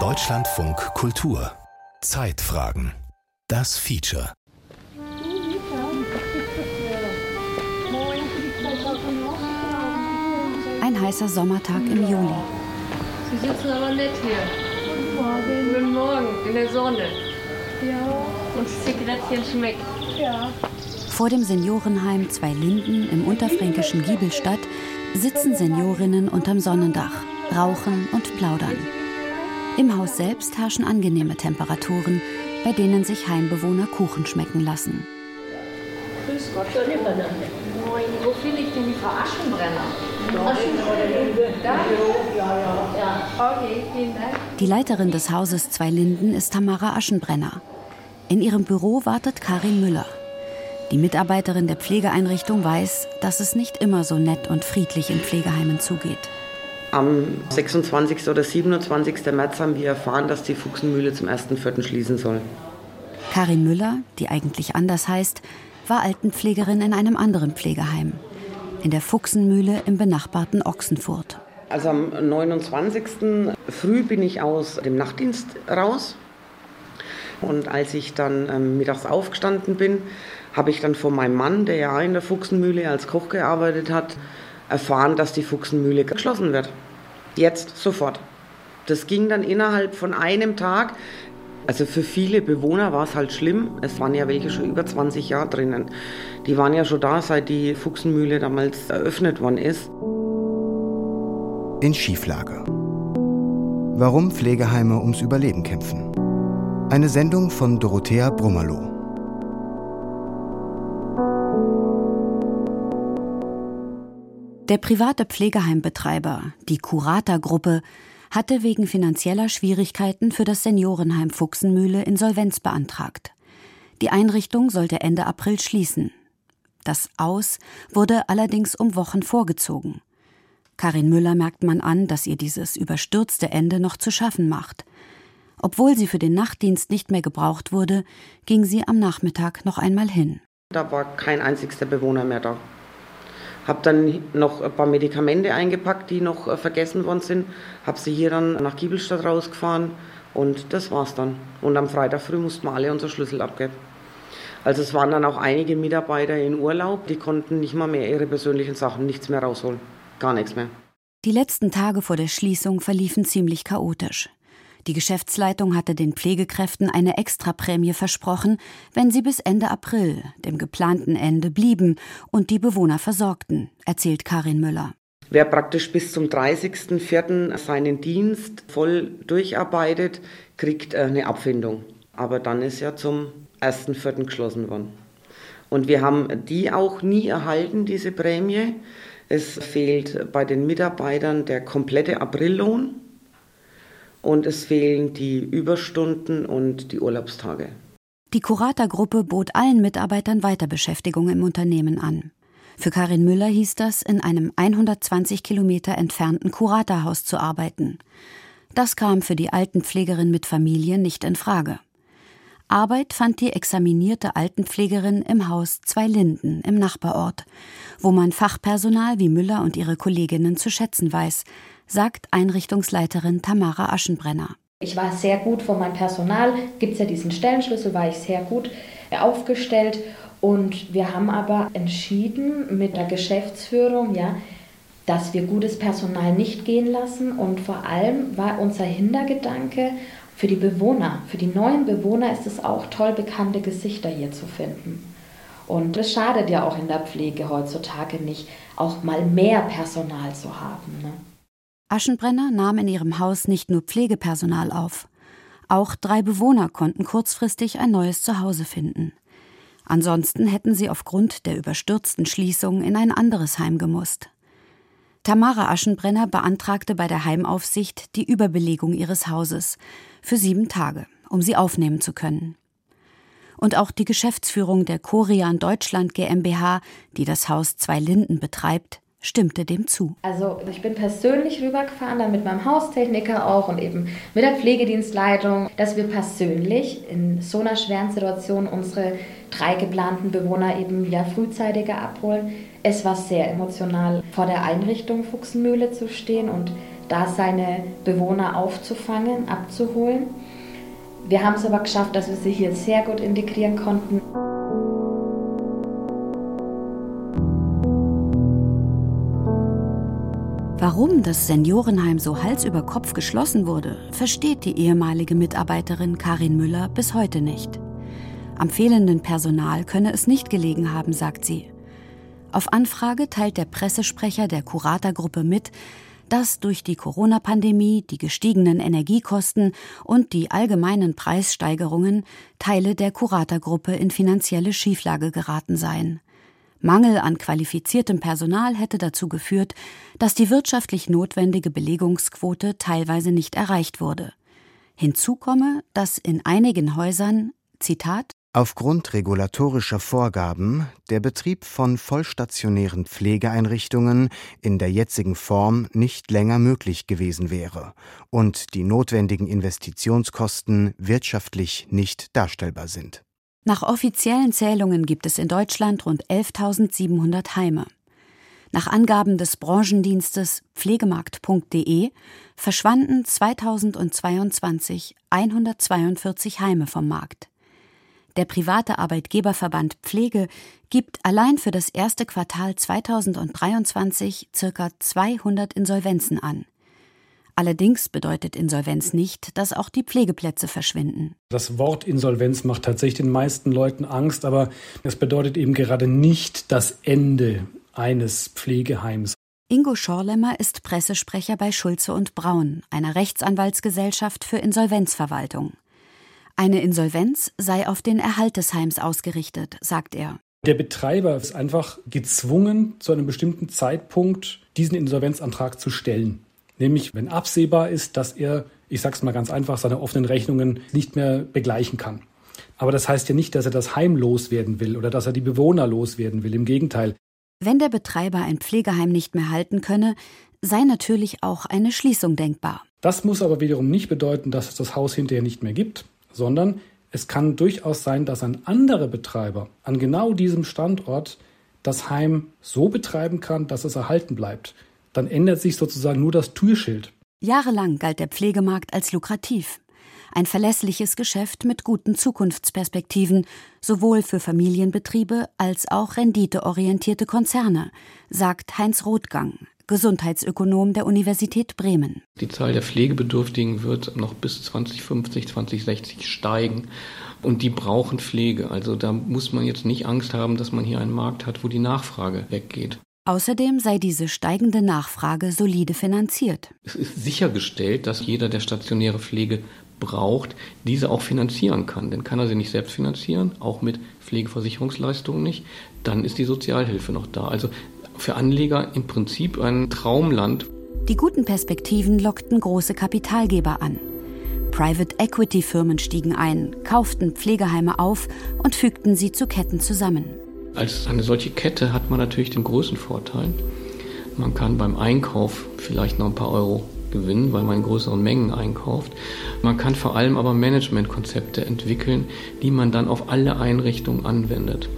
Deutschlandfunk Kultur Zeitfragen Das Feature Ein heißer Sommertag im Juli. Sie sitzen aber nett hier. Guten Morgen. Guten Morgen, in der Sonne. Ja. Und das Zigarettchen schmeckt. Ja. Vor dem Seniorenheim Zwei Linden im unterfränkischen Giebelstadt sitzen Seniorinnen unterm Sonnendach, rauchen und plaudern. Im Haus selbst herrschen angenehme Temperaturen, bei denen sich Heimbewohner Kuchen schmecken lassen. Grüß Gott, Moin, wo finde ich denn die Frau Aschenbrenner? Die Leiterin des Hauses Zwei Linden ist Tamara Aschenbrenner. In ihrem Büro wartet Karin Müller. Die Mitarbeiterin der Pflegeeinrichtung weiß, dass es nicht immer so nett und friedlich in Pflegeheimen zugeht. Am 26. oder 27. März haben wir erfahren, dass die Fuchsenmühle zum 1.4. schließen soll. Karin Müller, die eigentlich anders heißt, war Altenpflegerin in einem anderen Pflegeheim in der Fuchsenmühle im benachbarten Ochsenfurt. Also am 29. früh bin ich aus dem Nachtdienst raus. Und als ich dann ähm, mittags aufgestanden bin, habe ich dann von meinem Mann, der ja in der Fuchsenmühle als Koch gearbeitet hat, erfahren, dass die Fuchsenmühle geschlossen wird. Jetzt, sofort. Das ging dann innerhalb von einem Tag. Also für viele Bewohner war es halt schlimm. Es waren ja welche schon über 20 Jahre drinnen. Die waren ja schon da, seit die Fuchsenmühle damals eröffnet worden ist. In Schieflage. Warum Pflegeheime ums Überleben kämpfen. Eine Sendung von Dorothea Brummerloh. Der private Pflegeheimbetreiber, die Curata-Gruppe, hatte wegen finanzieller Schwierigkeiten für das Seniorenheim Fuchsenmühle Insolvenz beantragt. Die Einrichtung sollte Ende April schließen. Das Aus wurde allerdings um Wochen vorgezogen. Karin Müller merkt man an, dass ihr dieses überstürzte Ende noch zu schaffen macht. Obwohl sie für den Nachtdienst nicht mehr gebraucht wurde, ging sie am Nachmittag noch einmal hin. Da war kein einzigster Bewohner mehr da. Habe dann noch ein paar Medikamente eingepackt, die noch äh, vergessen worden sind. Habe sie hier dann nach Giebelstadt rausgefahren und das war's dann. Und am Freitag früh mussten wir alle unsere Schlüssel abgeben. Also es waren dann auch einige Mitarbeiter in Urlaub, die konnten nicht mal mehr ihre persönlichen Sachen, nichts mehr rausholen. Gar nichts mehr. Die letzten Tage vor der Schließung verliefen ziemlich chaotisch. Die Geschäftsleitung hatte den Pflegekräften eine Extraprämie versprochen, wenn sie bis Ende April, dem geplanten Ende, blieben und die Bewohner versorgten, erzählt Karin Müller. Wer praktisch bis zum 30.04. seinen Dienst voll durcharbeitet, kriegt äh, eine Abfindung. Aber dann ist ja zum 1.04. geschlossen worden. Und wir haben die auch nie erhalten, diese Prämie. Es fehlt bei den Mitarbeitern der komplette Aprillohn und es fehlen die Überstunden und die Urlaubstage. Die Curata-Gruppe bot allen Mitarbeitern Weiterbeschäftigung im Unternehmen an. Für Karin Müller hieß das, in einem 120 Kilometer entfernten Curata-Haus zu arbeiten. Das kam für die Altenpflegerin mit Familie nicht in Frage. Arbeit fand die examinierte Altenpflegerin im Haus Zwei Linden im Nachbarort, wo man Fachpersonal wie Müller und ihre Kolleginnen zu schätzen weiß, sagt Einrichtungsleiterin Tamara Aschenbrenner. Ich war sehr gut von meinem Personal, gibt es ja diesen Stellenschlüssel, war ich sehr gut aufgestellt. Und wir haben aber entschieden mit der Geschäftsführung, ja, dass wir gutes Personal nicht gehen lassen. Und vor allem war unser Hintergedanke für die Bewohner, für die neuen Bewohner ist es auch toll, bekannte Gesichter hier zu finden. Und es schadet ja auch in der Pflege heutzutage nicht, auch mal mehr Personal zu haben. Ne? Aschenbrenner nahm in ihrem Haus nicht nur Pflegepersonal auf. Auch drei Bewohner konnten kurzfristig ein neues Zuhause finden. Ansonsten hätten sie aufgrund der überstürzten Schließung in ein anderes Heim gemusst. Tamara Aschenbrenner beantragte bei der Heimaufsicht die Überbelegung ihres Hauses für sieben Tage, um sie aufnehmen zu können. Und auch die Geschäftsführung der Korean Deutschland GmbH, die das Haus Zwei Linden betreibt, stimmte dem zu. Also ich bin persönlich rübergefahren, dann mit meinem Haustechniker auch und eben mit der Pflegedienstleitung, dass wir persönlich in so einer schweren Situation unsere drei geplanten Bewohner eben ja frühzeitiger abholen. Es war sehr emotional, vor der Einrichtung Fuchsenmühle zu stehen und da seine Bewohner aufzufangen, abzuholen. Wir haben es aber geschafft, dass wir sie hier sehr gut integrieren konnten. Warum das Seniorenheim so Hals über Kopf geschlossen wurde, versteht die ehemalige Mitarbeiterin Karin Müller bis heute nicht. Am fehlenden Personal könne es nicht gelegen haben, sagt sie. Auf Anfrage teilt der Pressesprecher der Kuratorgruppe mit, dass durch die Corona-Pandemie, die gestiegenen Energiekosten und die allgemeinen Preissteigerungen Teile der Kuratorgruppe in finanzielle Schieflage geraten seien. Mangel an qualifiziertem Personal hätte dazu geführt, dass die wirtschaftlich notwendige Belegungsquote teilweise nicht erreicht wurde. Hinzu komme, dass in einigen Häusern, Zitat, Aufgrund regulatorischer Vorgaben der Betrieb von vollstationären Pflegeeinrichtungen in der jetzigen Form nicht länger möglich gewesen wäre und die notwendigen Investitionskosten wirtschaftlich nicht darstellbar sind. Nach offiziellen Zählungen gibt es in Deutschland rund 11.700 Heime. Nach Angaben des Branchendienstes pflegemarkt.de verschwanden 2022 142 Heime vom Markt. Der private Arbeitgeberverband Pflege gibt allein für das erste Quartal 2023 ca. 200 Insolvenzen an. Allerdings bedeutet Insolvenz nicht, dass auch die Pflegeplätze verschwinden. Das Wort Insolvenz macht tatsächlich den meisten Leuten Angst, aber es bedeutet eben gerade nicht das Ende eines Pflegeheims. Ingo Schorlemmer ist Pressesprecher bei Schulze und Braun, einer Rechtsanwaltsgesellschaft für Insolvenzverwaltung. Eine Insolvenz sei auf den Erhalt des Heims ausgerichtet, sagt er. Der Betreiber ist einfach gezwungen, zu einem bestimmten Zeitpunkt diesen Insolvenzantrag zu stellen. Nämlich, wenn absehbar ist, dass er, ich sage es mal ganz einfach, seine offenen Rechnungen nicht mehr begleichen kann. Aber das heißt ja nicht, dass er das Heim loswerden will oder dass er die Bewohner loswerden will. Im Gegenteil. Wenn der Betreiber ein Pflegeheim nicht mehr halten könne, sei natürlich auch eine Schließung denkbar. Das muss aber wiederum nicht bedeuten, dass es das Haus hinterher nicht mehr gibt sondern es kann durchaus sein, dass ein anderer Betreiber an genau diesem Standort das Heim so betreiben kann, dass es erhalten bleibt. Dann ändert sich sozusagen nur das Türschild. Jahrelang galt der Pflegemarkt als lukrativ. Ein verlässliches Geschäft mit guten Zukunftsperspektiven, sowohl für Familienbetriebe als auch renditeorientierte Konzerne, sagt Heinz Rothgang, Gesundheitsökonom der Universität Bremen. Die Zahl der Pflegebedürftigen wird noch bis 2050, 2060 steigen. Und die brauchen Pflege. Also da muss man jetzt nicht Angst haben, dass man hier einen Markt hat, wo die Nachfrage weggeht. Außerdem sei diese steigende Nachfrage solide finanziert. Es ist sichergestellt, dass jeder, der stationäre Pflege braucht, diese auch finanzieren kann. Denn kann er sie nicht selbst finanzieren, auch mit Pflegeversicherungsleistungen nicht, dann ist die Sozialhilfe noch da. Also für Anleger im Prinzip ein Traumland. Die guten Perspektiven lockten große Kapitalgeber an. Private Equity Firmen stiegen ein, kauften Pflegeheime auf und fügten sie zu Ketten zusammen. Als eine solche Kette hat man natürlich den großen Vorteil. Man kann beim Einkauf vielleicht noch ein paar Euro gewinnen, weil man in größeren Mengen einkauft. Man kann vor allem aber Managementkonzepte entwickeln, die man dann auf alle Einrichtungen anwendet.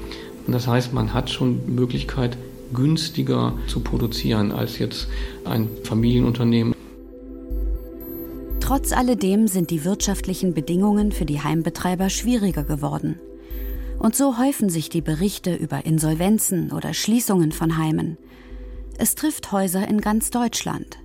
Und das heißt, man hat schon Möglichkeit, günstiger zu produzieren als jetzt ein Familienunternehmen. Trotz alledem sind die wirtschaftlichen Bedingungen für die Heimbetreiber schwieriger geworden. Und so häufen sich die Berichte über Insolvenzen oder Schließungen von Heimen. Es trifft Häuser in ganz Deutschland.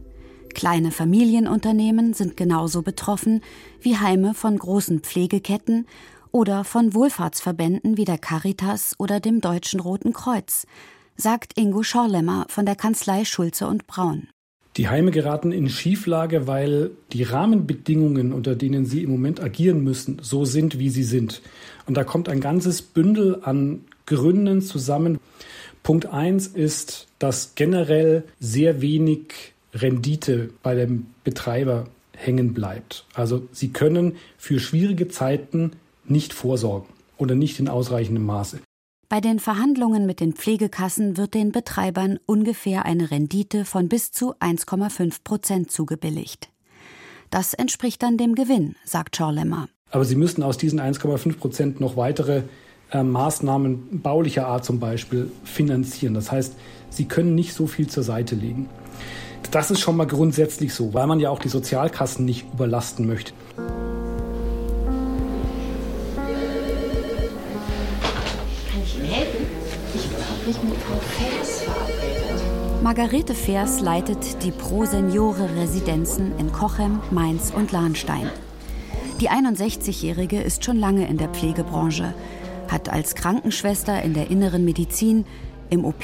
Kleine Familienunternehmen sind genauso betroffen wie Heime von großen Pflegeketten oder von Wohlfahrtsverbänden wie der Caritas oder dem Deutschen Roten Kreuz, sagt Ingo Schorlemmer von der Kanzlei Schulze und Braun. Die Heime geraten in Schieflage, weil die Rahmenbedingungen, unter denen sie im Moment agieren müssen, so sind, wie sie sind. Und da kommt ein ganzes Bündel an Gründen zusammen. Punkt eins ist, dass generell sehr wenig Rendite bei dem Betreiber hängen bleibt. Also sie können für schwierige Zeiten nicht vorsorgen oder nicht in ausreichendem Maße. Bei den Verhandlungen mit den Pflegekassen wird den Betreibern ungefähr eine Rendite von bis zu 1,5 Prozent zugebilligt. Das entspricht dann dem Gewinn, sagt Schorlemmer. Aber sie müssen aus diesen 1,5 Prozent noch weitere äh, Maßnahmen baulicher Art zum Beispiel finanzieren. Das heißt, sie können nicht so viel zur Seite legen. Das ist schon mal grundsätzlich so, weil man ja auch die Sozialkassen nicht überlasten möchte. Margarete Fers leitet die Pro Seniore Residenzen in Cochem, Mainz und Lahnstein. Die 61-Jährige ist schon lange in der Pflegebranche, hat als Krankenschwester in der inneren Medizin, im OP,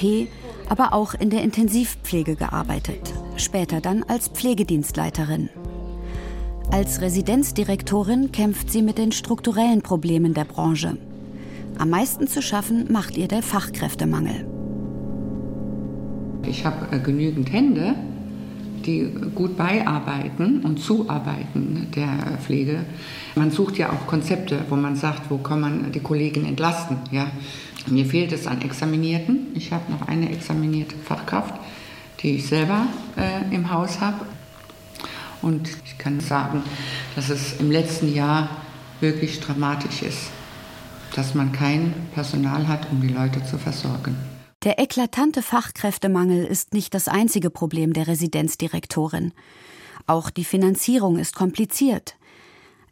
aber auch in der Intensivpflege gearbeitet, später dann als Pflegedienstleiterin. Als Residenzdirektorin kämpft sie mit den strukturellen Problemen der Branche. Am meisten zu schaffen macht ihr der Fachkräftemangel. Ich habe äh, genügend Hände, die gut beiarbeiten und zuarbeiten der Pflege. Man sucht ja auch Konzepte, wo man sagt, wo kann man die Kollegen entlasten. Ja? Mir fehlt es an Examinierten. Ich habe noch eine examinierte Fachkraft, die ich selber äh, im Haus habe. Und ich kann sagen, dass es im letzten Jahr wirklich dramatisch ist, dass man kein Personal hat, um die Leute zu versorgen. Der eklatante Fachkräftemangel ist nicht das einzige Problem der Residenzdirektorin. Auch die Finanzierung ist kompliziert.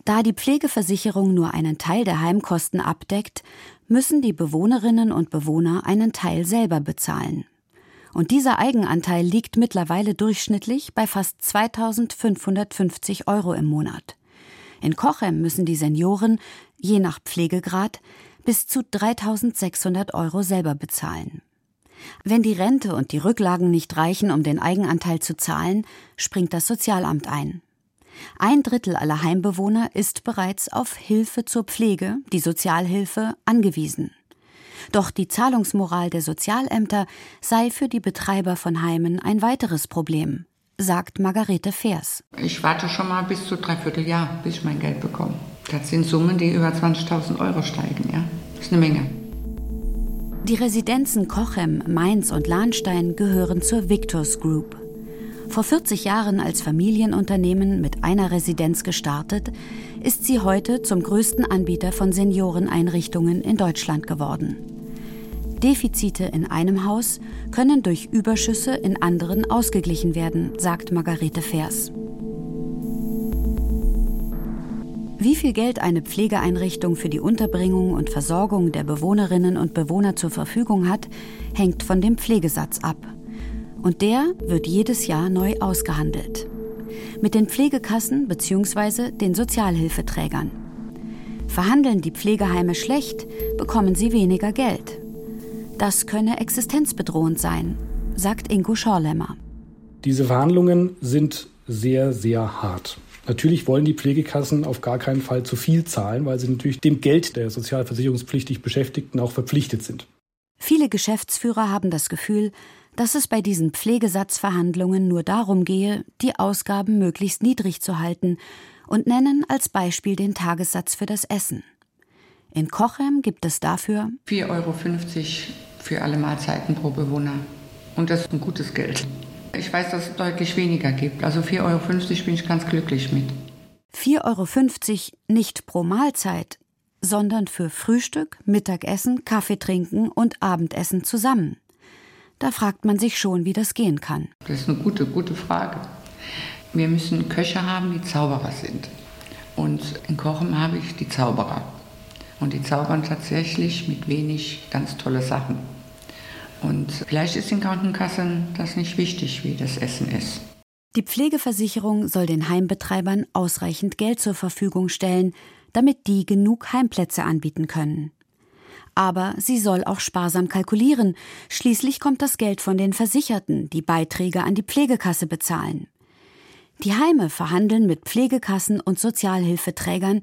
Da die Pflegeversicherung nur einen Teil der Heimkosten abdeckt, müssen die Bewohnerinnen und Bewohner einen Teil selber bezahlen. Und dieser Eigenanteil liegt mittlerweile durchschnittlich bei fast 2550 Euro im Monat. In Cochem müssen die Senioren, je nach Pflegegrad, bis zu 3600 Euro selber bezahlen. Wenn die Rente und die Rücklagen nicht reichen, um den Eigenanteil zu zahlen, springt das Sozialamt ein. Ein Drittel aller Heimbewohner ist bereits auf Hilfe zur Pflege, die Sozialhilfe, angewiesen. Doch die Zahlungsmoral der Sozialämter sei für die Betreiber von Heimen ein weiteres Problem, sagt Margarete Fers. Ich warte schon mal bis zu dreiviertel Jahr, bis ich mein Geld bekomme. Das sind Summen, die über 20.000 Euro steigen, ja. Das ist eine Menge. Die Residenzen Cochem, Mainz und Lahnstein gehören zur Victors Group. Vor 40 Jahren als Familienunternehmen mit einer Residenz gestartet, ist sie heute zum größten Anbieter von Senioreneinrichtungen in Deutschland geworden. Defizite in einem Haus können durch Überschüsse in anderen ausgeglichen werden, sagt Margarete Fers. Wie viel Geld eine Pflegeeinrichtung für die Unterbringung und Versorgung der Bewohnerinnen und Bewohner zur Verfügung hat, hängt von dem Pflegesatz ab. Und der wird jedes Jahr neu ausgehandelt. Mit den Pflegekassen bzw. den Sozialhilfeträgern. Verhandeln die Pflegeheime schlecht, bekommen sie weniger Geld. Das könne existenzbedrohend sein, sagt Ingo Schorlemmer. Diese Verhandlungen sind sehr, sehr hart. Natürlich wollen die Pflegekassen auf gar keinen Fall zu viel zahlen, weil sie natürlich dem Geld der sozialversicherungspflichtig Beschäftigten auch verpflichtet sind. Viele Geschäftsführer haben das Gefühl, dass es bei diesen Pflegesatzverhandlungen nur darum gehe, die Ausgaben möglichst niedrig zu halten und nennen als Beispiel den Tagessatz für das Essen. In Cochem gibt es dafür 4,50 Euro für alle Mahlzeiten pro Bewohner. Und das ist ein gutes Geld. Ich weiß, dass es deutlich weniger gibt. Also 4,50 Euro bin ich ganz glücklich mit. 4,50 Euro nicht pro Mahlzeit, sondern für Frühstück, Mittagessen, Kaffee trinken und Abendessen zusammen. Da fragt man sich schon, wie das gehen kann. Das ist eine gute, gute Frage. Wir müssen Köche haben, die Zauberer sind. Und in Kochen habe ich die Zauberer. Und die zaubern tatsächlich mit wenig ganz tolle Sachen. Und vielleicht ist den Krankenkassen das nicht wichtig, wie das Essen ist. Die Pflegeversicherung soll den Heimbetreibern ausreichend Geld zur Verfügung stellen, damit die genug Heimplätze anbieten können. Aber sie soll auch sparsam kalkulieren. Schließlich kommt das Geld von den Versicherten, die Beiträge an die Pflegekasse bezahlen. Die Heime verhandeln mit Pflegekassen und Sozialhilfeträgern,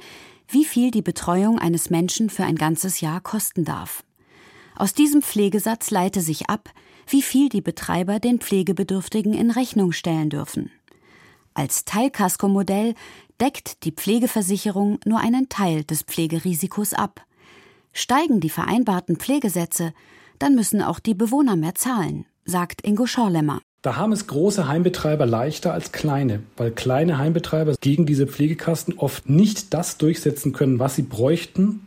wie viel die Betreuung eines Menschen für ein ganzes Jahr kosten darf. Aus diesem Pflegesatz leite sich ab, wie viel die Betreiber den Pflegebedürftigen in Rechnung stellen dürfen. Als Teilkaskomodell deckt die Pflegeversicherung nur einen Teil des Pflegerisikos ab. Steigen die vereinbarten Pflegesätze, dann müssen auch die Bewohner mehr zahlen, sagt Ingo Schorlemmer. Da haben es große Heimbetreiber leichter als kleine, weil kleine Heimbetreiber gegen diese Pflegekasten oft nicht das durchsetzen können, was sie bräuchten,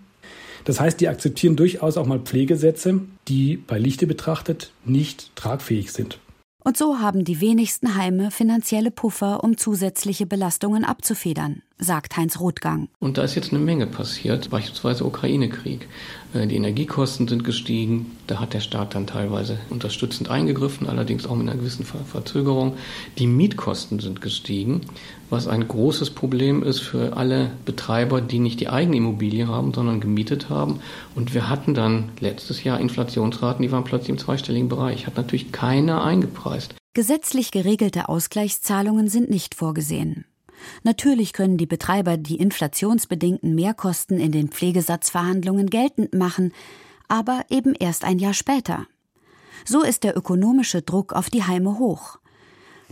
das heißt, die akzeptieren durchaus auch mal Pflegesätze, die bei Lichte betrachtet nicht tragfähig sind. Und so haben die wenigsten Heime finanzielle Puffer, um zusätzliche Belastungen abzufedern, sagt Heinz Rothgang. Und da ist jetzt eine Menge passiert, beispielsweise Ukraine-Krieg. Äh, die Energiekosten sind gestiegen, da hat der Staat dann teilweise unterstützend eingegriffen, allerdings auch mit einer gewissen Verzögerung. Die Mietkosten sind gestiegen, was ein großes Problem ist für alle Betreiber, die nicht die eigene Immobilie haben, sondern gemietet haben. Und wir hatten dann letztes Jahr Inflationsraten, die waren plötzlich im zweistelligen Bereich. Hat natürlich keiner eingepreist. Gesetzlich geregelte Ausgleichszahlungen sind nicht vorgesehen. Natürlich können die Betreiber die inflationsbedingten Mehrkosten in den Pflegesatzverhandlungen geltend machen, aber eben erst ein Jahr später. So ist der ökonomische Druck auf die Heime hoch.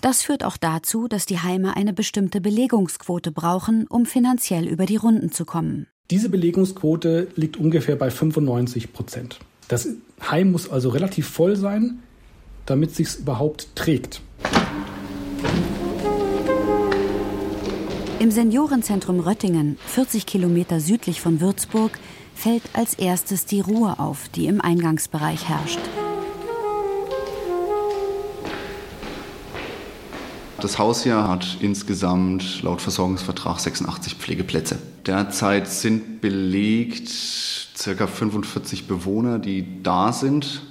Das führt auch dazu, dass die Heime eine bestimmte Belegungsquote brauchen, um finanziell über die Runden zu kommen. Diese Belegungsquote liegt ungefähr bei 95 Prozent. Das Heim muss also relativ voll sein, damit es sich überhaupt trägt. Im Seniorenzentrum Röttingen, 40 Kilometer südlich von Würzburg, fällt als erstes die Ruhe auf, die im Eingangsbereich herrscht. Das Haus hier hat insgesamt laut Versorgungsvertrag 86 Pflegeplätze. Derzeit sind belegt ca. 45 Bewohner, die da sind.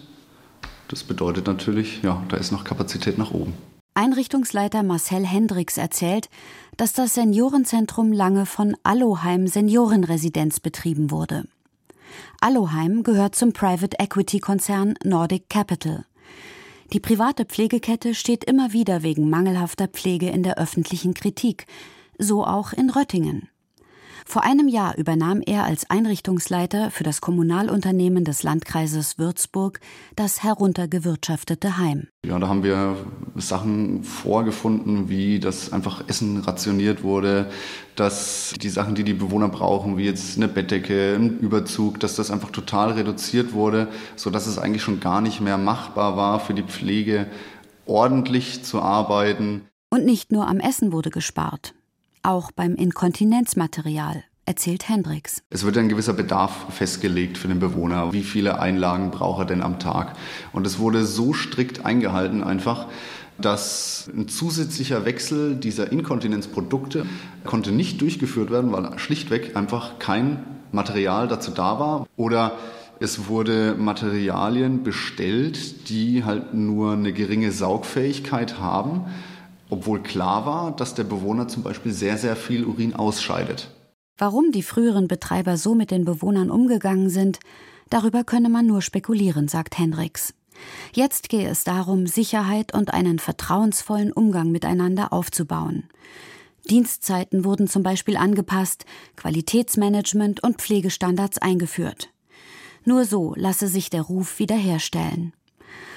Das bedeutet natürlich, ja, da ist noch Kapazität nach oben. Einrichtungsleiter Marcel Hendricks erzählt, dass das Seniorenzentrum lange von Alloheim Seniorenresidenz betrieben wurde. Alloheim gehört zum Private Equity Konzern Nordic Capital. Die private Pflegekette steht immer wieder wegen mangelhafter Pflege in der öffentlichen Kritik, so auch in Röttingen. Vor einem Jahr übernahm er als Einrichtungsleiter für das Kommunalunternehmen des Landkreises Würzburg das heruntergewirtschaftete Heim. Ja, da haben wir Sachen vorgefunden, wie dass einfach Essen rationiert wurde, dass die Sachen, die die Bewohner brauchen, wie jetzt eine Bettdecke, ein Überzug, dass das einfach total reduziert wurde, sodass es eigentlich schon gar nicht mehr machbar war für die Pflege ordentlich zu arbeiten. Und nicht nur am Essen wurde gespart auch beim Inkontinenzmaterial, erzählt Hendricks. Es wird ein gewisser Bedarf festgelegt für den Bewohner. Wie viele Einlagen braucht er denn am Tag? Und es wurde so strikt eingehalten einfach, dass ein zusätzlicher Wechsel dieser Inkontinenzprodukte konnte nicht durchgeführt werden, weil schlichtweg einfach kein Material dazu da war oder es wurde Materialien bestellt, die halt nur eine geringe Saugfähigkeit haben obwohl klar war, dass der Bewohner zum Beispiel sehr, sehr viel Urin ausscheidet. Warum die früheren Betreiber so mit den Bewohnern umgegangen sind, darüber könne man nur spekulieren, sagt Hendricks. Jetzt gehe es darum, Sicherheit und einen vertrauensvollen Umgang miteinander aufzubauen. Dienstzeiten wurden zum Beispiel angepasst, Qualitätsmanagement und Pflegestandards eingeführt. Nur so lasse sich der Ruf wiederherstellen.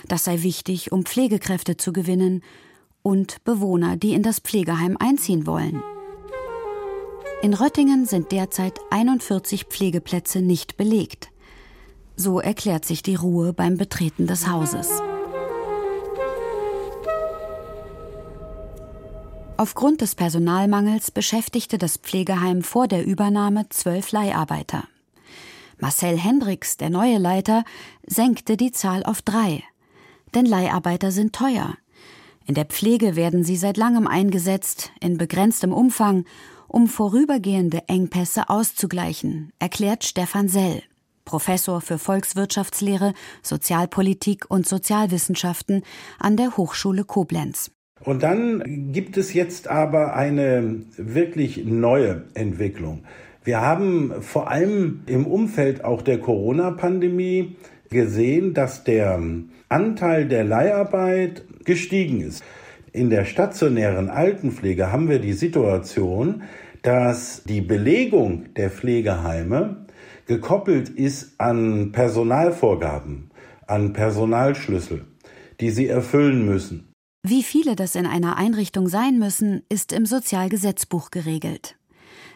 Das sei wichtig, um Pflegekräfte zu gewinnen und Bewohner, die in das Pflegeheim einziehen wollen. In Röttingen sind derzeit 41 Pflegeplätze nicht belegt. So erklärt sich die Ruhe beim Betreten des Hauses. Aufgrund des Personalmangels beschäftigte das Pflegeheim vor der Übernahme zwölf Leiharbeiter. Marcel Hendricks, der neue Leiter, senkte die Zahl auf drei. Denn Leiharbeiter sind teuer. In der Pflege werden sie seit langem eingesetzt, in begrenztem Umfang, um vorübergehende Engpässe auszugleichen, erklärt Stefan Sell, Professor für Volkswirtschaftslehre, Sozialpolitik und Sozialwissenschaften an der Hochschule Koblenz. Und dann gibt es jetzt aber eine wirklich neue Entwicklung. Wir haben vor allem im Umfeld auch der Corona-Pandemie gesehen, dass der Anteil der Leiharbeit gestiegen ist. In der stationären Altenpflege haben wir die Situation, dass die Belegung der Pflegeheime gekoppelt ist an Personalvorgaben, an Personalschlüssel, die sie erfüllen müssen. Wie viele das in einer Einrichtung sein müssen, ist im Sozialgesetzbuch geregelt.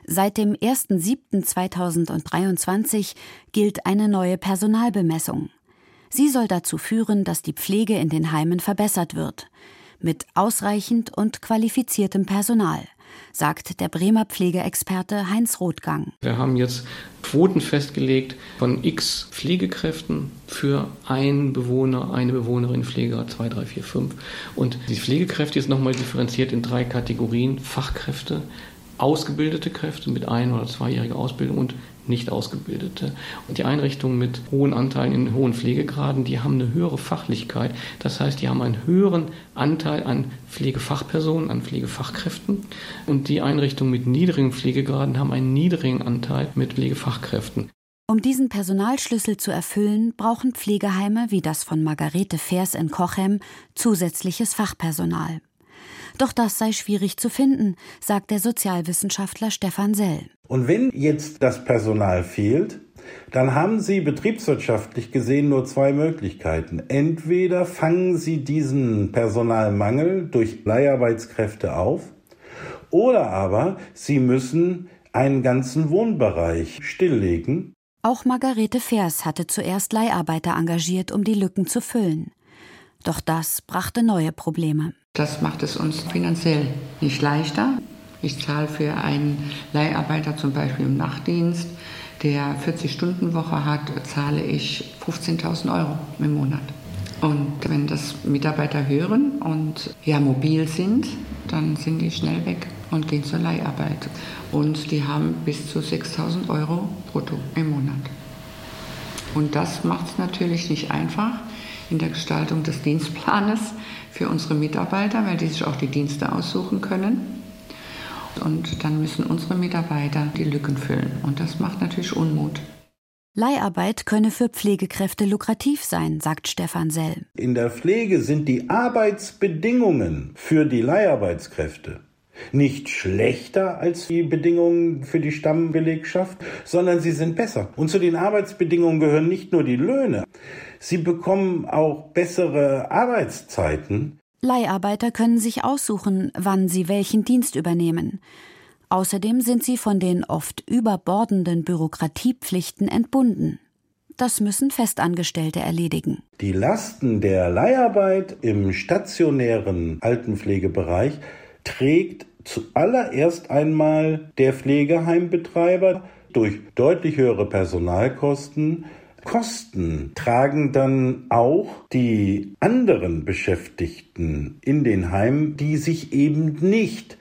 Seit dem 1.7.2023 gilt eine neue Personalbemessung. Sie soll dazu führen, dass die Pflege in den Heimen verbessert wird. Mit ausreichend und qualifiziertem Personal. sagt der Bremer Pflegeexperte Heinz Rothgang. Wir haben jetzt Quoten festgelegt von x Pflegekräften für einen Bewohner, eine Bewohnerin Pflegegrad 2, 3, 4, 5. Und die Pflegekräfte ist nochmal differenziert in drei Kategorien. Fachkräfte, ausgebildete Kräfte mit ein- oder zweijähriger Ausbildung und nicht ausgebildete. Und die Einrichtungen mit hohen Anteilen in hohen Pflegegraden, die haben eine höhere Fachlichkeit. Das heißt, die haben einen höheren Anteil an Pflegefachpersonen, an Pflegefachkräften. Und die Einrichtungen mit niedrigen Pflegegraden haben einen niedrigen Anteil mit Pflegefachkräften. Um diesen Personalschlüssel zu erfüllen, brauchen Pflegeheime wie das von Margarete Fers in Cochem zusätzliches Fachpersonal. Doch das sei schwierig zu finden, sagt der Sozialwissenschaftler Stefan Sell. Und wenn jetzt das Personal fehlt, dann haben Sie betriebswirtschaftlich gesehen nur zwei Möglichkeiten. Entweder fangen Sie diesen Personalmangel durch Leiharbeitskräfte auf, oder aber Sie müssen einen ganzen Wohnbereich stilllegen. Auch Margarete Fers hatte zuerst Leiharbeiter engagiert, um die Lücken zu füllen. Doch das brachte neue Probleme. Das macht es uns finanziell nicht leichter. Ich zahle für einen Leiharbeiter zum Beispiel im Nachtdienst, der 40-Stunden-Woche hat, zahle ich 15.000 Euro im Monat. Und wenn das Mitarbeiter hören und ja mobil sind, dann sind die schnell weg und gehen zur Leiharbeit. Und die haben bis zu 6.000 Euro brutto im Monat. Und das macht es natürlich nicht einfach in der Gestaltung des Dienstplanes für unsere Mitarbeiter, weil die sich auch die Dienste aussuchen können. Und dann müssen unsere Mitarbeiter die Lücken füllen. Und das macht natürlich Unmut. Leiharbeit könne für Pflegekräfte lukrativ sein, sagt Stefan Sell. In der Pflege sind die Arbeitsbedingungen für die Leiharbeitskräfte nicht schlechter als die Bedingungen für die Stammbelegschaft, sondern sie sind besser. Und zu den Arbeitsbedingungen gehören nicht nur die Löhne, sie bekommen auch bessere Arbeitszeiten. Leiharbeiter können sich aussuchen, wann sie welchen Dienst übernehmen. Außerdem sind sie von den oft überbordenden Bürokratiepflichten entbunden. Das müssen Festangestellte erledigen. Die Lasten der Leiharbeit im stationären Altenpflegebereich trägt zuallererst einmal der Pflegeheimbetreiber durch deutlich höhere Personalkosten. Kosten tragen dann auch die anderen Beschäftigten in den Heimen, die sich eben nicht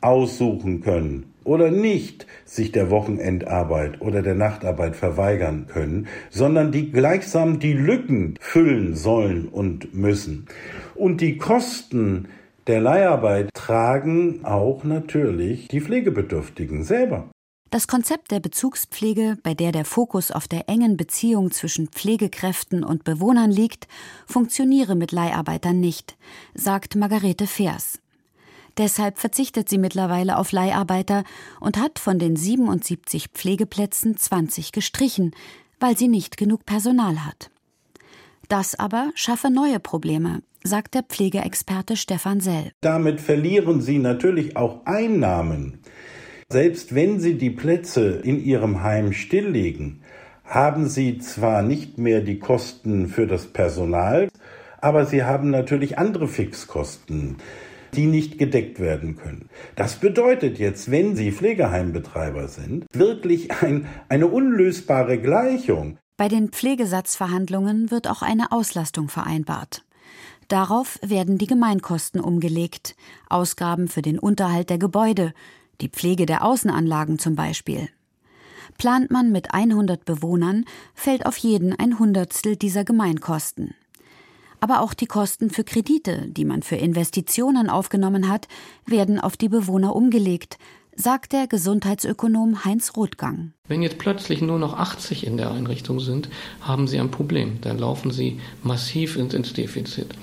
aussuchen können oder nicht sich der Wochenendarbeit oder der Nachtarbeit verweigern können, sondern die gleichsam die Lücken füllen sollen und müssen. Und die Kosten der Leiharbeit tragen auch natürlich die Pflegebedürftigen selber. Das Konzept der Bezugspflege, bei der der Fokus auf der engen Beziehung zwischen Pflegekräften und Bewohnern liegt, funktioniere mit Leiharbeitern nicht, sagt Margarete Fers. Deshalb verzichtet sie mittlerweile auf Leiharbeiter und hat von den 77 Pflegeplätzen 20 gestrichen, weil sie nicht genug Personal hat. Das aber schaffe neue Probleme, sagt der Pflegeexperte Stefan Sell. Damit verlieren sie natürlich auch Einnahmen. Selbst wenn sie die Plätze in ihrem Heim stilllegen, haben sie zwar nicht mehr die Kosten für das Personal, aber sie haben natürlich andere Fixkosten die nicht gedeckt werden können. Das bedeutet jetzt, wenn Sie Pflegeheimbetreiber sind, wirklich ein, eine unlösbare Gleichung. Bei den Pflegesatzverhandlungen wird auch eine Auslastung vereinbart. Darauf werden die Gemeinkosten umgelegt, Ausgaben für den Unterhalt der Gebäude, die Pflege der Außenanlagen zum Beispiel. Plant man mit 100 Bewohnern, fällt auf jeden ein Hundertstel dieser Gemeinkosten. Aber auch die Kosten für Kredite, die man für Investitionen aufgenommen hat, werden auf die Bewohner umgelegt, sagt der Gesundheitsökonom Heinz Rothgang. Wenn jetzt plötzlich nur noch 80 in der Einrichtung sind, haben Sie ein Problem. Dann laufen Sie massiv ins, Defizit.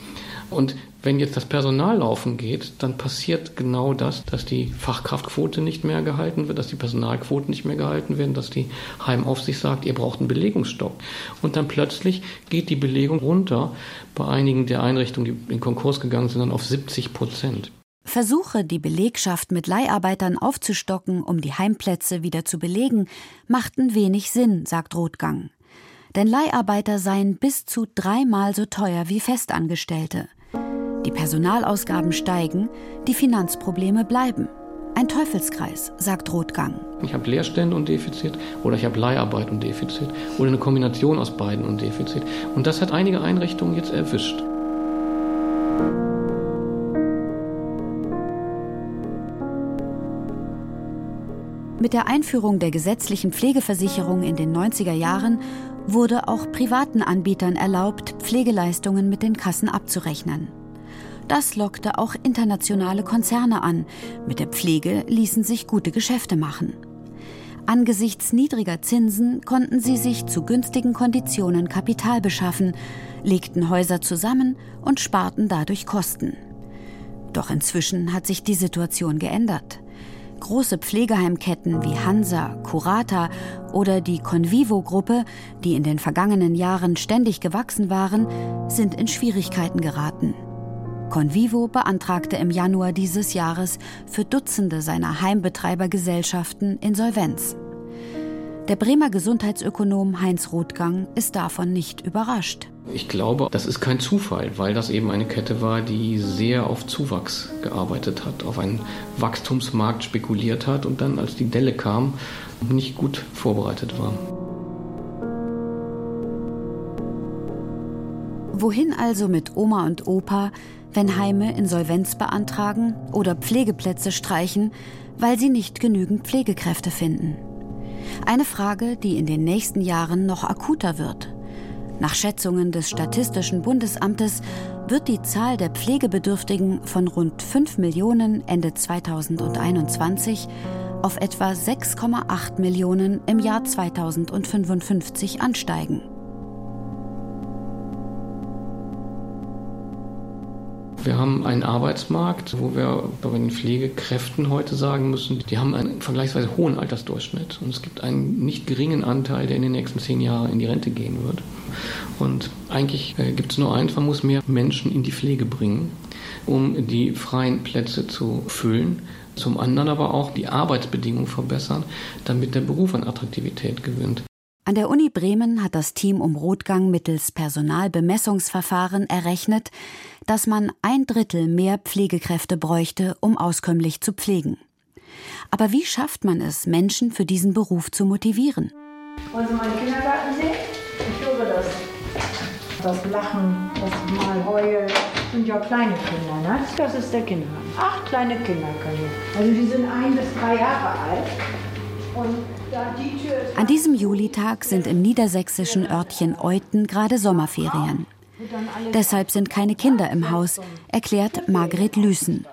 Und wenn jetzt das Personal laufen geht, dann passiert genau das, dass die Fachkraftquote nicht mehr gehalten wird, dass die Personalquoten nicht mehr gehalten werden, dass die Heimaufsicht sagt, ihr braucht einen Belegungsstopp. Und dann plötzlich geht die Belegung runter bei einigen der Einrichtungen, die in Konkurs gegangen sind, dann auf 70 Prozent. Versuche, die Belegschaft mit Leiharbeitern aufzustocken, um die Heimplätze wieder zu belegen, machten wenig Sinn, sagt Rothgang. Denn Leiharbeiter seien bis zu dreimal so teuer wie Festangestellte. Die Personalausgaben steigen, die Finanzprobleme bleiben. Ein Teufelskreis, sagt Rotgang. Ich habe Leerstände und Defizit oder ich habe Leiharbeit und Defizit oder eine Kombination aus beiden und Defizit. Und das hat einige Einrichtungen jetzt erwischt. Mit der Einführung der gesetzlichen Pflegeversicherung in den 90er Jahren wurde auch privaten Anbietern erlaubt, Pflegeleistungen mit den Kassen abzurechnen. Das lockte auch internationale Konzerne an. Mit der Pflege ließen sich gute Geschäfte machen. Angesichts niedriger Zinsen konnten sie sich zu günstigen Konditionen Kapital beschaffen, legten Häuser zusammen und sparten dadurch Kosten. Doch inzwischen hat sich die Situation geändert. Große Pflegeheimketten wie Hansa, Curata oder die Convivo-Gruppe, die in den vergangenen Jahren ständig gewachsen waren, sind in Schwierigkeiten geraten. Convivo beantragte im Januar dieses Jahres für Dutzende seiner Heimbetreibergesellschaften Insolvenz. Der Bremer Gesundheitsökonom Heinz Rothgang ist davon nicht überrascht. Ich glaube, das ist kein Zufall, weil das eben eine Kette war, die sehr auf Zuwachs gearbeitet hat, auf einen Wachstumsmarkt spekuliert hat und dann, als die Delle kam, nicht gut vorbereitet war. Wohin also mit Oma und Opa, wenn Heime Insolvenz beantragen oder Pflegeplätze streichen, weil sie nicht genügend Pflegekräfte finden? Eine Frage, die in den nächsten Jahren noch akuter wird. Nach Schätzungen des Statistischen Bundesamtes wird die Zahl der Pflegebedürftigen von rund 5 Millionen Ende 2021 auf etwa 6,8 Millionen im Jahr 2055 ansteigen. Wir haben einen Arbeitsmarkt, wo wir bei den Pflegekräften heute sagen müssen, die haben einen vergleichsweise hohen Altersdurchschnitt. Und es gibt einen nicht geringen Anteil, der in den nächsten zehn Jahren in die Rente gehen wird. Und eigentlich äh, gibt es nur eins, man muss mehr Menschen in die Pflege bringen, um die freien Plätze zu füllen. Zum anderen aber auch die Arbeitsbedingungen verbessern, damit der Beruf an Attraktivität gewinnt. An der Uni Bremen hat das Team um Rotgang mittels Personalbemessungsverfahren errechnet, dass man ein Drittel mehr Pflegekräfte bräuchte, um auskömmlich zu pflegen. Aber wie schafft man es, Menschen für diesen Beruf zu motivieren? Wollen Sie meinen Kindergarten sehen? Ich höre das. Das Lachen, das Mal heulen, sind ja kleine Kinder, ne? Das ist der Kindergarten. Acht kleine Kinder können. Also die sind ein bis drei Jahre alt. Und an diesem Julitag sind im niedersächsischen Örtchen Euten gerade Sommerferien. Deshalb sind keine Kinder im Haus, erklärt Margret Lüßen.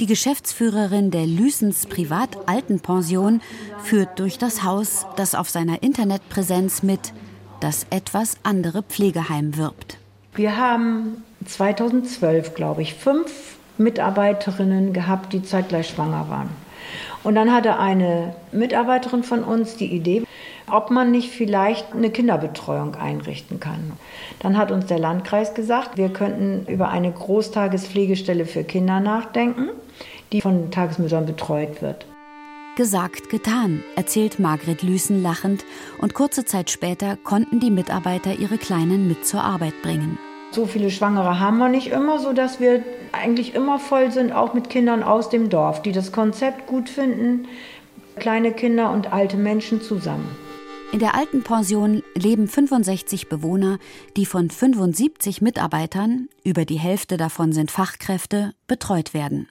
Die Geschäftsführerin der Lüßens Privat-Altenpension führt durch das Haus, das auf seiner Internetpräsenz mit das etwas andere Pflegeheim wirbt. Wir haben 2012, glaube ich, fünf Mitarbeiterinnen gehabt, die zeitgleich schwanger waren. Und dann hatte eine Mitarbeiterin von uns die Idee, ob man nicht vielleicht eine Kinderbetreuung einrichten kann. Dann hat uns der Landkreis gesagt, wir könnten über eine Großtagespflegestelle für Kinder nachdenken, die von Tagesmüttern betreut wird. Gesagt, getan, erzählt Margret Lüßen lachend, und kurze Zeit später konnten die Mitarbeiter ihre Kleinen mit zur Arbeit bringen. So viele Schwangere haben wir nicht immer, sodass wir eigentlich immer voll sind, auch mit Kindern aus dem Dorf, die das Konzept gut finden, kleine Kinder und alte Menschen zusammen. In der alten Pension leben 65 Bewohner, die von 75 Mitarbeitern, über die Hälfte davon sind Fachkräfte, betreut werden.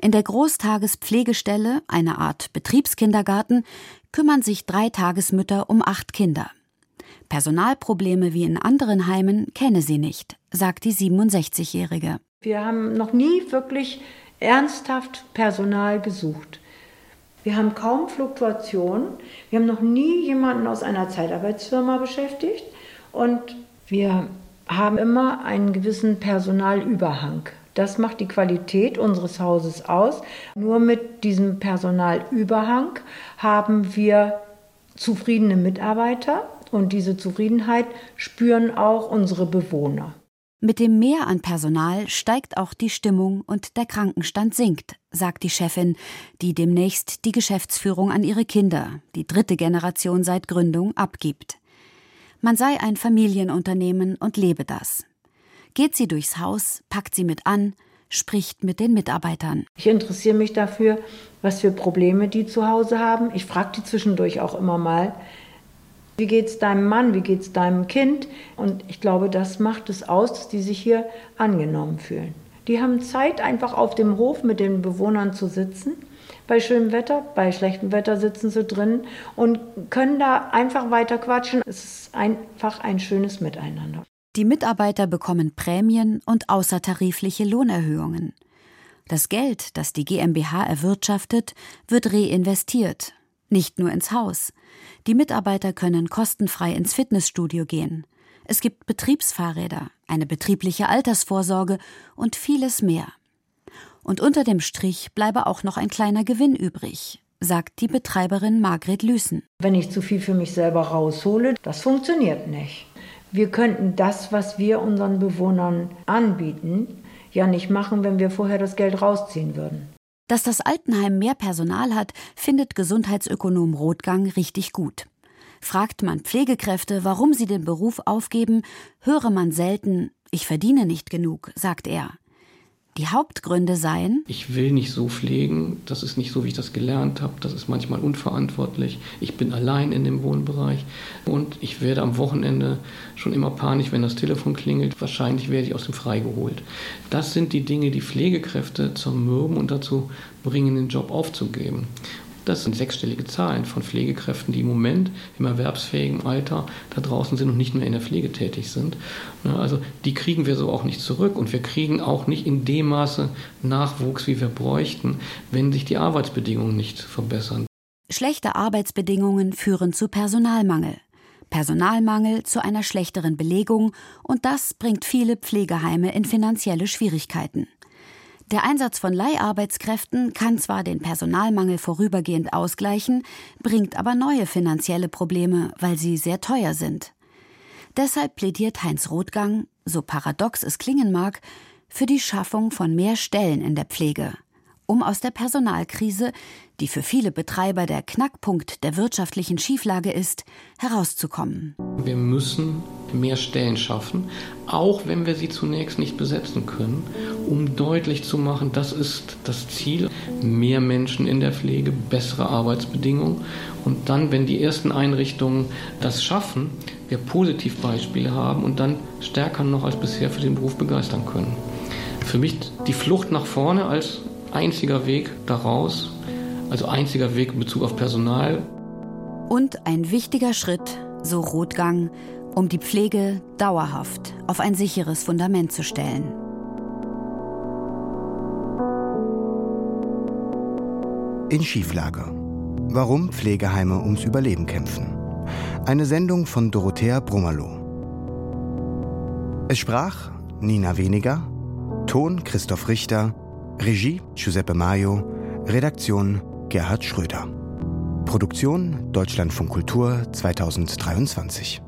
In der Großtagespflegestelle, eine Art Betriebskindergarten, kümmern sich drei Tagesmütter um acht Kinder. Personalprobleme wie in anderen Heimen kenne sie nicht, sagt die 67-Jährige. Wir haben noch nie wirklich ernsthaft Personal gesucht. Wir haben kaum Fluktuation. Wir haben noch nie jemanden aus einer Zeitarbeitsfirma beschäftigt. Und wir haben immer einen gewissen Personalüberhang. Das macht die Qualität unseres Hauses aus. Nur mit diesem Personalüberhang haben wir zufriedene Mitarbeiter und diese Zufriedenheit spüren auch unsere Bewohner. Mit dem Mehr an Personal steigt auch die Stimmung und der Krankenstand sinkt, sagt die Chefin, die demnächst die Geschäftsführung an ihre Kinder, die dritte Generation seit Gründung, abgibt. Man sei ein Familienunternehmen und lebe das. Geht sie durchs Haus, packt sie mit an, spricht mit den Mitarbeitern. Ich interessiere mich dafür, was für Probleme die zu Hause haben. Ich frage die zwischendurch auch immer mal, wie geht es deinem Mann, wie geht es deinem Kind? Und ich glaube, das macht es aus, dass die sich hier angenommen fühlen. Die haben Zeit, einfach auf dem Hof mit den Bewohnern zu sitzen. Bei schönem Wetter, bei schlechtem Wetter sitzen sie drin und können da einfach weiter quatschen. Es ist einfach ein schönes Miteinander. Die Mitarbeiter bekommen Prämien und außertarifliche Lohnerhöhungen. Das Geld, das die GmbH erwirtschaftet, wird reinvestiert. Nicht nur ins Haus. Die Mitarbeiter können kostenfrei ins Fitnessstudio gehen. Es gibt Betriebsfahrräder, eine betriebliche Altersvorsorge und vieles mehr. Und unter dem Strich bleibe auch noch ein kleiner Gewinn übrig, sagt die Betreiberin Margret Lüßen. Wenn ich zu viel für mich selber raushole, das funktioniert nicht. Wir könnten das, was wir unseren Bewohnern anbieten, ja nicht machen, wenn wir vorher das Geld rausziehen würden. Dass das Altenheim mehr Personal hat, findet Gesundheitsökonom Rothgang richtig gut. Fragt man Pflegekräfte, warum sie den Beruf aufgeben, höre man selten, ich verdiene nicht genug, sagt er. Die Hauptgründe seien? Ich will nicht so pflegen, das ist nicht so, wie ich das gelernt habe, das ist manchmal unverantwortlich, ich bin allein in dem Wohnbereich. Und ich werde am Wochenende schon immer panisch, wenn das Telefon klingelt, wahrscheinlich werde ich aus dem Frei geholt. Das sind die Dinge, die Pflegekräfte zermürben und dazu bringen, den Job aufzugeben. Das sind sechsstellige Zahlen von Pflegekräften, die im Moment im erwerbsfähigen Alter da draußen sind und nicht mehr in der Pflege tätig sind. Also die kriegen wir so auch nicht zurück und wir kriegen auch nicht in dem Maße Nachwuchs, wie wir bräuchten, wenn sich die Arbeitsbedingungen nicht verbessern. Schlechte Arbeitsbedingungen führen zu Personalmangel. Personalmangel zu einer schlechteren Belegung und das bringt viele Pflegeheime in finanzielle Schwierigkeiten. Der Einsatz von Leiharbeitskräften kann zwar den Personalmangel vorübergehend ausgleichen, bringt aber neue finanzielle Probleme, weil sie sehr teuer sind. Deshalb plädiert Heinz Rothgang, so paradox es klingen mag, für die Schaffung von mehr Stellen in der Pflege, um aus der Personalkrise, die für viele Betreiber der Knackpunkt der wirtschaftlichen Schieflage ist, herauszukommen. Wir müssen mehr Stellen schaffen, auch wenn wir sie zunächst nicht besetzen können, um deutlich zu machen, das ist das Ziel, mehr Menschen in der Pflege, bessere Arbeitsbedingungen und dann, wenn die ersten Einrichtungen das schaffen, wir Positivbeispiele haben und dann stärker noch als bisher für den Beruf begeistern können. Für mich die Flucht nach vorne als einziger Weg daraus, also einziger Weg in Bezug auf Personal. Und ein wichtiger Schritt, so Rotgang, um die Pflege dauerhaft auf ein sicheres Fundament zu stellen. In Schieflage. Warum Pflegeheime ums Überleben kämpfen. Eine Sendung von Dorothea Brummerloh. Es sprach Nina Weniger, Ton Christoph Richter, Regie Giuseppe Maio, Redaktion Gerhard Schröder. Produktion Deutschlandfunk Kultur 2023.